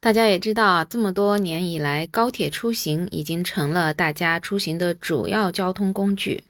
大家也知道啊，这么多年以来，高铁出行已经成了大家出行的主要交通工具。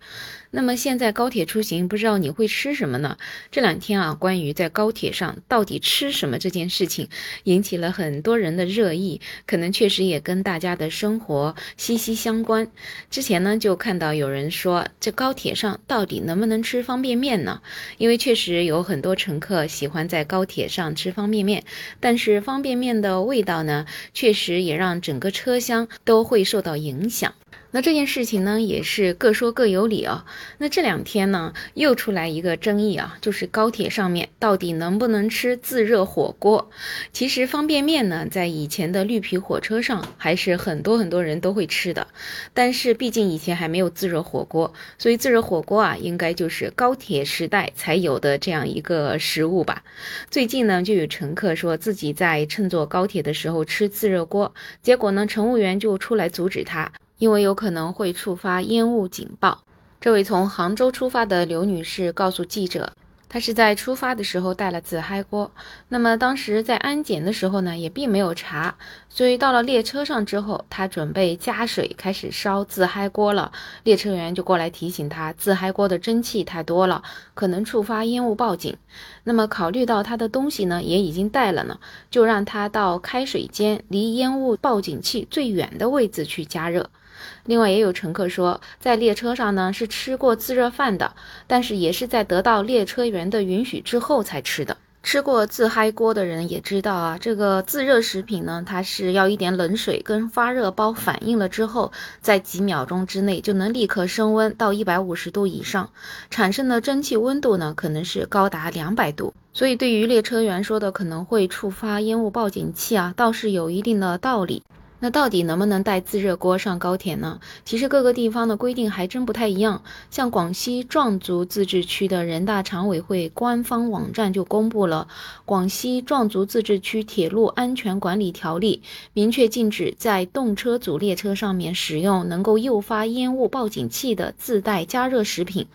那么现在高铁出行，不知道你会吃什么呢？这两天啊，关于在高铁上到底吃什么这件事情，引起了很多人的热议，可能确实也跟大家的生活息息相关。之前呢，就看到有人说，这高铁上到底能不能吃方便面呢？因为确实有很多乘客喜欢在高铁上吃方便面，但是方便面的味道呢，确实也让整个车厢都会受到影响。那这件事情呢，也是各说各有理啊。那这两天呢，又出来一个争议啊，就是高铁上面到底能不能吃自热火锅？其实方便面呢，在以前的绿皮火车上还是很多很多人都会吃的。但是毕竟以前还没有自热火锅，所以自热火锅啊，应该就是高铁时代才有的这样一个食物吧。最近呢，就有乘客说自己在乘坐高铁的时候吃自热锅，结果呢，乘务员就出来阻止他。因为有可能会触发烟雾警报。这位从杭州出发的刘女士告诉记者，她是在出发的时候带了自嗨锅，那么当时在安检的时候呢，也并没有查，所以到了列车上之后，她准备加水开始烧自嗨锅了。列车员就过来提醒她，自嗨锅的蒸汽太多了，可能触发烟雾报警。那么考虑到她的东西呢也已经带了呢，就让她到开水间离烟雾报警器最远的位置去加热。另外，也有乘客说，在列车上呢是吃过自热饭的，但是也是在得到列车员的允许之后才吃的。吃过自嗨锅的人也知道啊，这个自热食品呢，它是要一点冷水跟发热包反应了之后，在几秒钟之内就能立刻升温到一百五十度以上，产生的蒸汽温度呢可能是高达两百度。所以，对于列车员说的可能会触发烟雾报警器啊，倒是有一定的道理。那到底能不能带自热锅上高铁呢？其实各个地方的规定还真不太一样。像广西壮族自治区的人大常委会官方网站就公布了《广西壮族自治区铁路安全管理条例》，明确禁止在动车组列车上面使用能够诱发烟雾报警器的自带加热食品。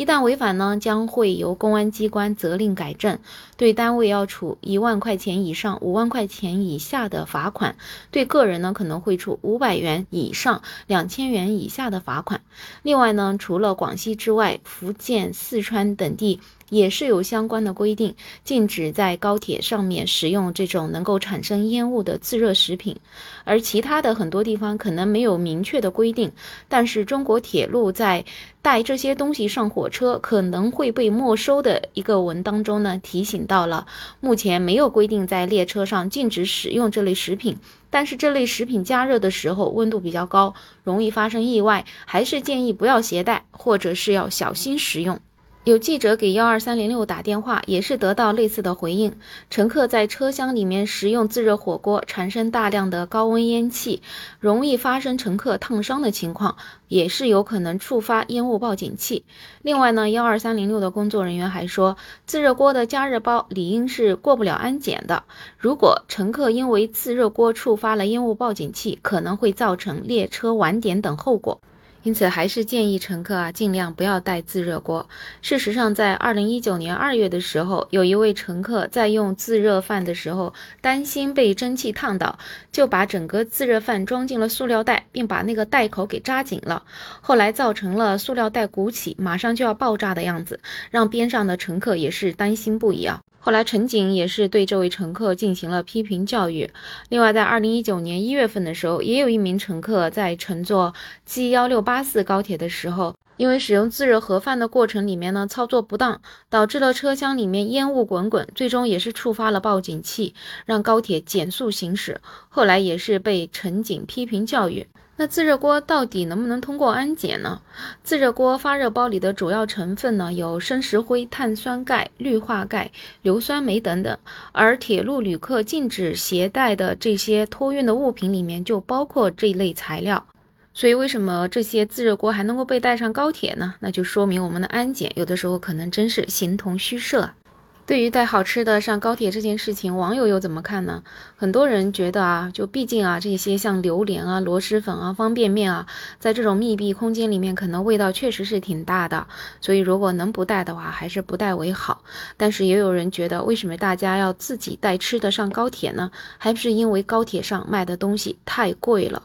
一旦违反呢，将会由公安机关责令改正，对单位要处一万块钱以上五万块钱以下的罚款，对个人呢可能会处五百元以上两千元以下的罚款。另外呢，除了广西之外，福建、四川等地。也是有相关的规定，禁止在高铁上面使用这种能够产生烟雾的自热食品，而其他的很多地方可能没有明确的规定，但是中国铁路在带这些东西上火车可能会被没收的一个文当中呢，提醒到了，目前没有规定在列车上禁止使用这类食品，但是这类食品加热的时候温度比较高，容易发生意外，还是建议不要携带，或者是要小心食用。有记者给幺二三零六打电话，也是得到类似的回应。乘客在车厢里面食用自热火锅，产生大量的高温烟气，容易发生乘客烫伤的情况，也是有可能触发烟雾报警器。另外呢，幺二三零六的工作人员还说，自热锅的加热包理应是过不了安检的。如果乘客因为自热锅触发了烟雾报警器，可能会造成列车晚点等后果。因此，还是建议乘客啊，尽量不要带自热锅。事实上，在二零一九年二月的时候，有一位乘客在用自热饭的时候，担心被蒸汽烫到，就把整个自热饭装进了塑料袋，并把那个袋口给扎紧了。后来造成了塑料袋鼓起，马上就要爆炸的样子，让边上的乘客也是担心不已啊。后来，乘警也是对这位乘客进行了批评教育。另外，在二零一九年一月份的时候，也有一名乘客在乘坐 G 幺六八四高铁的时候，因为使用自热盒饭的过程里面呢操作不当，导致了车厢里面烟雾滚滚，最终也是触发了报警器，让高铁减速行驶。后来也是被乘警批评教育。那自热锅到底能不能通过安检呢？自热锅发热包里的主要成分呢有生石灰、碳酸钙、氯化钙、硫酸镁等等，而铁路旅客禁止携带的这些托运的物品里面就包括这一类材料。所以为什么这些自热锅还能够被带上高铁呢？那就说明我们的安检有的时候可能真是形同虚设。对于带好吃的上高铁这件事情，网友又怎么看呢？很多人觉得啊，就毕竟啊，这些像榴莲啊、螺蛳粉啊、方便面啊，在这种密闭空间里面，可能味道确实是挺大的。所以如果能不带的话，还是不带为好。但是也有人觉得，为什么大家要自己带吃的上高铁呢？还不是因为高铁上卖的东西太贵了。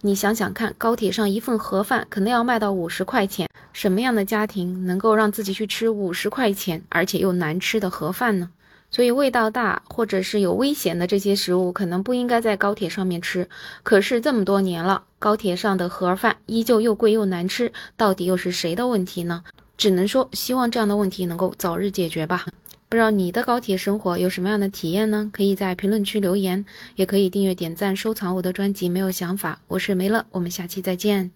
你想想看，高铁上一份盒饭可能要卖到五十块钱。什么样的家庭能够让自己去吃五十块钱而且又难吃的盒饭呢？所以味道大或者是有危险的这些食物，可能不应该在高铁上面吃。可是这么多年了，高铁上的盒饭依旧又贵又难吃，到底又是谁的问题呢？只能说希望这样的问题能够早日解决吧。不知道你的高铁生活有什么样的体验呢？可以在评论区留言，也可以订阅、点赞、收藏我的专辑。没有想法，我是梅乐，我们下期再见。